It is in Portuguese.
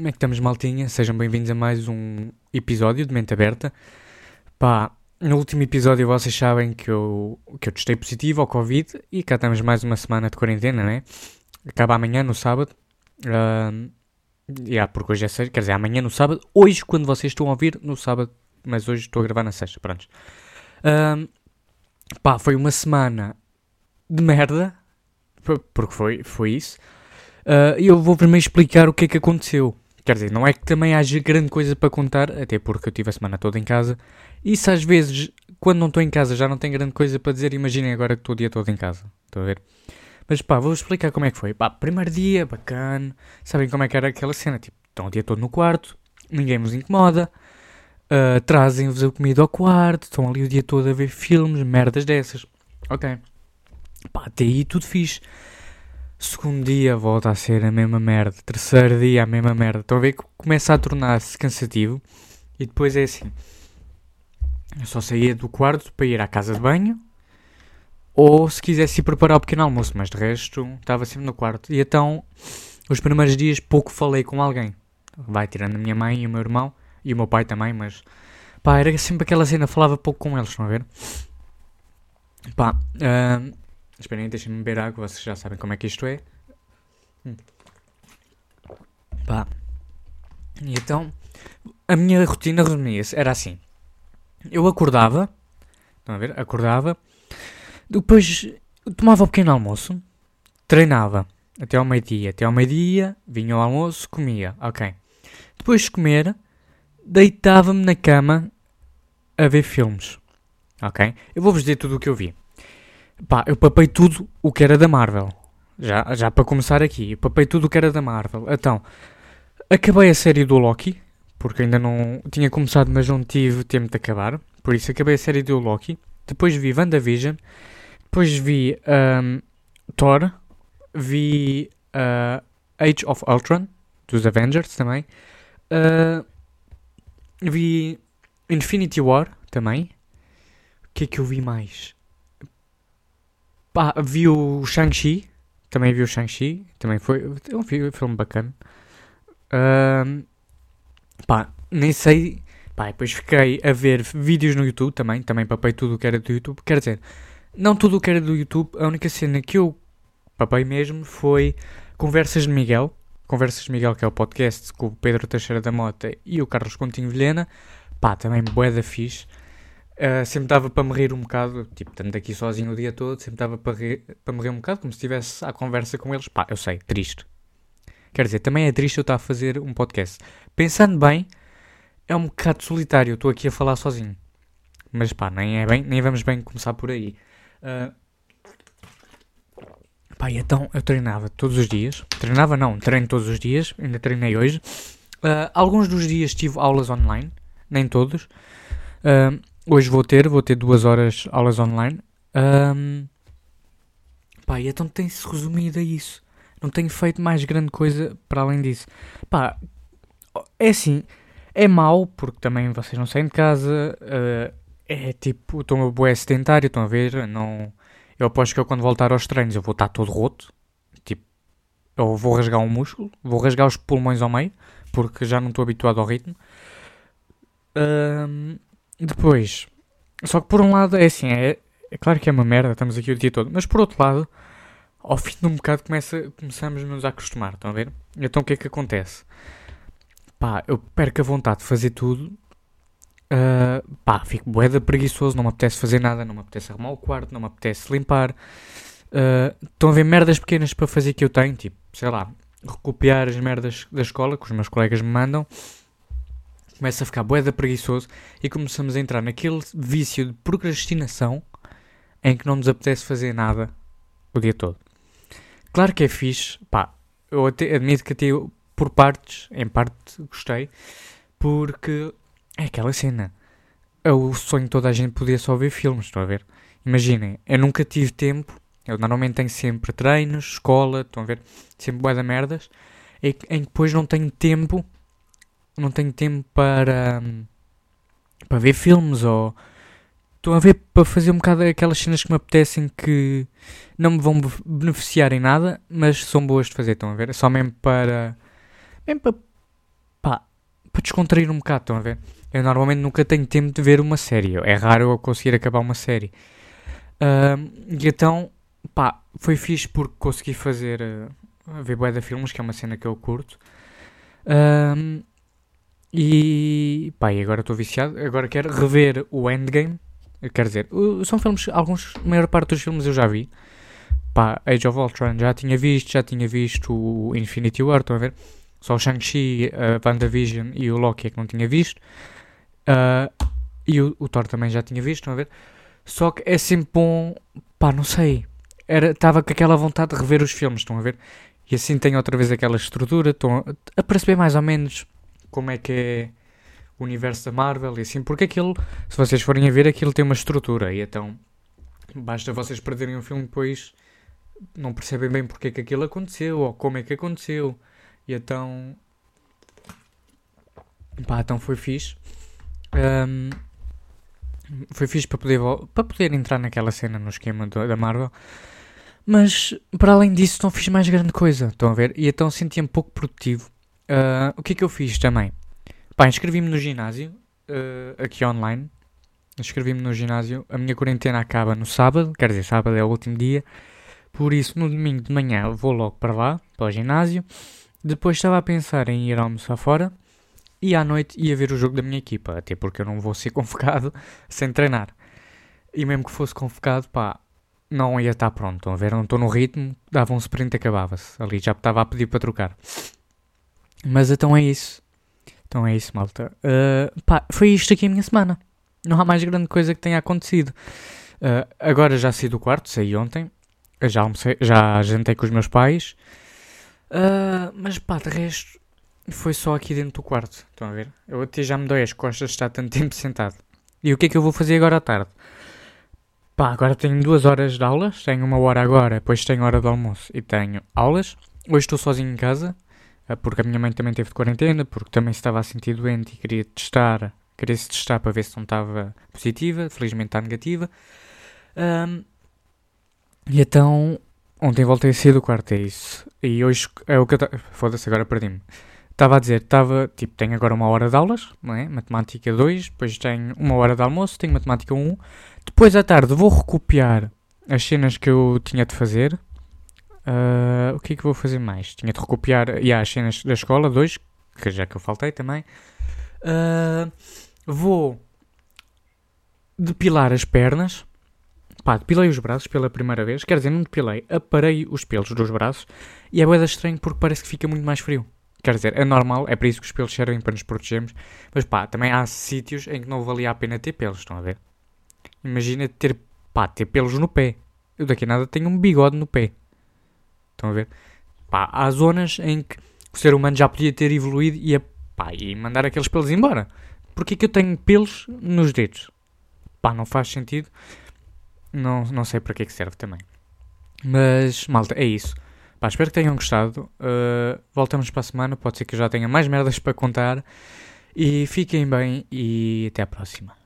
Como é que estamos, maltinha? Sejam bem-vindos a mais um episódio de Mente Aberta. Pá, no último episódio vocês sabem que eu, que eu testei positivo ao Covid e cá estamos mais uma semana de quarentena, né? Acaba amanhã, no sábado. Uh, yeah, porque hoje é sexta, quer dizer, amanhã no sábado. Hoje, quando vocês estão a ouvir, no sábado, mas hoje estou a gravar na sexta, pronto. Uh, pá, foi uma semana de merda, porque foi, foi isso. Uh, eu vou primeiro explicar o que é que aconteceu. Quer dizer, não é que também haja grande coisa para contar, até porque eu tive a semana toda em casa. Se às vezes, quando não estou em casa, já não tenho grande coisa para dizer, imaginem agora que estou o dia todo em casa. Estão a ver? Mas pá, vou explicar como é que foi. Pá, primeiro dia, bacana. Sabem como é que era aquela cena? Tipo, estão o dia todo no quarto, ninguém vos incomoda. Uh, Trazem-vos a comida ao quarto, estão ali o dia todo a ver filmes, merdas dessas. Ok. Pá, até aí tudo fixe. Segundo dia volta a ser a mesma merda. Terceiro dia a mesma merda. Estão a ver que começa a tornar-se cansativo. E depois é assim. Eu só saía do quarto para ir à casa de banho. Ou se quisesse ir preparar o pequeno almoço. Mas de resto estava sempre no quarto. E então, os primeiros dias pouco falei com alguém. Vai tirando a minha mãe e o meu irmão. E o meu pai também, mas... Pá, era sempre aquela cena. Falava pouco com eles, estão a ver? Pá, uh, Esperem, deixem-me beber água, vocês já sabem como é que isto é. Hum. Pá. E então, a minha rotina resumia-se, era assim. Eu acordava, estão a ver? Acordava, depois tomava o um pequeno almoço, treinava até ao meio-dia. Até ao meio-dia, vinha ao almoço, comia, ok. Depois de comer, deitava-me na cama a ver filmes, ok? Eu vou-vos dizer tudo o que eu vi. Pá, eu papei tudo o que era da Marvel. Já, já para começar aqui, eu papei tudo o que era da Marvel. Então, acabei a série do Loki, porque ainda não tinha começado, mas não tive tempo de acabar. Por isso acabei a série do Loki. Depois vi WandaVision. Depois vi um, Thor. Vi uh, Age of Ultron, dos Avengers também. Uh, vi Infinity War também. O que é que eu vi mais? Pá, vi o Shang-Chi. Também vi o Shang-Chi. Também foi é um filme bacana. Um, pá, nem sei. Pá, depois fiquei a ver vídeos no YouTube também. Também papei tudo o que era do YouTube. Quer dizer, não tudo o que era do YouTube. A única cena que eu papei mesmo foi Conversas de Miguel. Conversas de Miguel, que é o podcast com o Pedro Teixeira da Mota e o Carlos Continho Vilhena. Pá, também boeda fixe. Uh, sempre dava para me rir um bocado, tipo, estando aqui sozinho o dia todo, sempre dava para, rir, para me rir um bocado, como se estivesse à conversa com eles. Pá, eu sei, triste. Quer dizer, também é triste eu estar a fazer um podcast. Pensando bem, é um bocado solitário, estou aqui a falar sozinho. Mas pá, nem, é bem, nem vamos bem começar por aí. Uh, pá, então eu treinava todos os dias. Treinava não, treino todos os dias, ainda treinei hoje. Uh, alguns dos dias tive aulas online, nem todos. Uh, Hoje vou ter, vou ter duas horas aulas online. Um, pá, e então tem-se resumido a isso. Não tenho feito mais grande coisa para além disso. Pá, é assim, é mau, porque também vocês não saem de casa. Uh, é tipo, estou a boé sedentário, estão a ver? Não, eu aposto que eu quando voltar aos treinos eu vou estar todo roto. Tipo, eu vou rasgar um músculo, vou rasgar os pulmões ao meio, porque já não estou habituado ao ritmo. Um, depois, só que por um lado é assim, é, é claro que é uma merda, estamos aqui o dia todo, mas por outro lado, ao fim de um bocado começa, começamos nos acostumar, estão a ver? Então o que é que acontece? Pá, eu perco a vontade de fazer tudo, uh, pá, fico boeda preguiçoso, não me apetece fazer nada, não me apetece arrumar o quarto, não me apetece limpar. Uh, estão a ver merdas pequenas para fazer que eu tenho, tipo, sei lá, recopiar as merdas da escola que os meus colegas me mandam começa a ficar boeda preguiçoso e começamos a entrar naquele vício de procrastinação em que não nos apetece fazer nada o dia todo. Claro que é fixe, pá, eu até, admito que até eu, por partes, em parte gostei, porque é aquela cena. É o sonho de toda a gente podia só ver filmes, estão a ver? Imaginem, eu nunca tive tempo, eu normalmente tenho sempre treinos, escola, estão a ver? Sempre boa da merdas, em que depois não tenho tempo não tenho tempo para, para ver filmes ou estou a ver para fazer um bocado aquelas cenas que me apetecem que não me vão beneficiar em nada, mas são boas de fazer, estão a ver? É só mesmo para, mesmo para para descontrair um bocado, estão a ver? Eu normalmente nunca tenho tempo de ver uma série. É raro eu conseguir acabar uma série. Uh, e então, pá, foi fixe porque consegui fazer. Uh, ver de filmes, que é uma cena que eu curto. E pá, e agora estou viciado. Agora quero rever o Endgame. Quer dizer, são filmes, alguns, a maior parte dos filmes eu já vi. Pá, Age of Ultron já tinha visto, já tinha visto o Infinity War, estão a ver? Só o Shang-Chi, a WandaVision e o Loki é que não tinha visto. Uh, e o, o, Thor também já tinha visto, estão a ver? Só que é sempre bom, pá, não sei. Estava com aquela vontade de rever os filmes, estão a ver? E assim tenho outra vez aquela estrutura, estão a, a perceber mais ou menos como é que é o universo da Marvel e assim, porque aquilo, se vocês forem a ver, aquilo tem uma estrutura e então basta vocês perderem o filme depois não percebem bem porque é que aquilo aconteceu ou como é que aconteceu. E então pá, então foi fixe. Um, foi fixe para poder, para poder entrar naquela cena no esquema do, da Marvel. Mas para além disso não fiz mais grande coisa, estão a ver? E então sentia-me pouco produtivo Uh, o que é que eu fiz também? Pá, inscrevi-me no ginásio, uh, aqui online. Inscrevi-me no ginásio. A minha quarentena acaba no sábado, quer dizer, sábado é o último dia. Por isso, no domingo de manhã vou logo para lá, para o ginásio. Depois estava a pensar em ir almoçar fora. E à noite ia ver o jogo da minha equipa, até porque eu não vou ser convocado sem treinar. E mesmo que fosse convocado, pá, não ia estar pronto. Estão a ver? Não estou no ritmo, dava um sprint e acabava-se. Ali já estava a pedir para trocar. Mas então é isso. Então é isso, malta. Uh, pá, foi isto aqui a minha semana. Não há mais grande coisa que tenha acontecido. Uh, agora já saí do quarto, saí ontem. Já almocei, já jantei com os meus pais. Uh, mas pá, de resto, foi só aqui dentro do quarto. Estão a ver? Eu até já me dói as costas de estar tanto tempo sentado. E o que é que eu vou fazer agora à tarde? Pá, agora tenho duas horas de aulas. Tenho uma hora agora, depois tenho hora de almoço e tenho aulas. Hoje estou sozinho em casa. Ah, porque a minha mãe também teve de quarentena, porque também estava a sentir doente e queria testar, queria se testar para ver se não estava positiva, felizmente está negativa. Um, e então, ontem voltei a sair do quarto, é isso. E hoje é o que eu. Foda-se, agora perdi-me. Estava a dizer, estava, tipo, tenho agora uma hora de aulas, não é? Matemática 2, depois tenho uma hora de almoço, tenho Matemática 1. Depois à tarde vou recopiar as cenas que eu tinha de fazer, Uh, o que é que vou fazer mais? Tinha de recopiar yeah, as cenas da escola, dois, que já que eu faltei também. Uh, vou depilar as pernas. Pá, depilei os braços pela primeira vez. Quer dizer, não depilei, aparei os pelos dos braços. E é boeda estranho porque parece que fica muito mais frio. Quer dizer, é normal, é para isso que os pelos servem para nos protegermos. Mas pá, também há sítios em que não valia a pena ter pelos, estão a ver? Imagina ter, pá, ter pelos no pé. Eu daqui a nada tenho um bigode no pé. Estão a ver? Pá, há zonas em que o ser humano já podia ter evoluído e, a, pá, e mandar aqueles pelos embora. Porquê que eu tenho pelos nos dedos? Pá, não faz sentido. Não, não sei para que é que serve também. Mas, malta, é isso. Pá, espero que tenham gostado. Uh, voltamos para a semana. Pode ser que eu já tenha mais merdas para contar. E fiquem bem e até à próxima.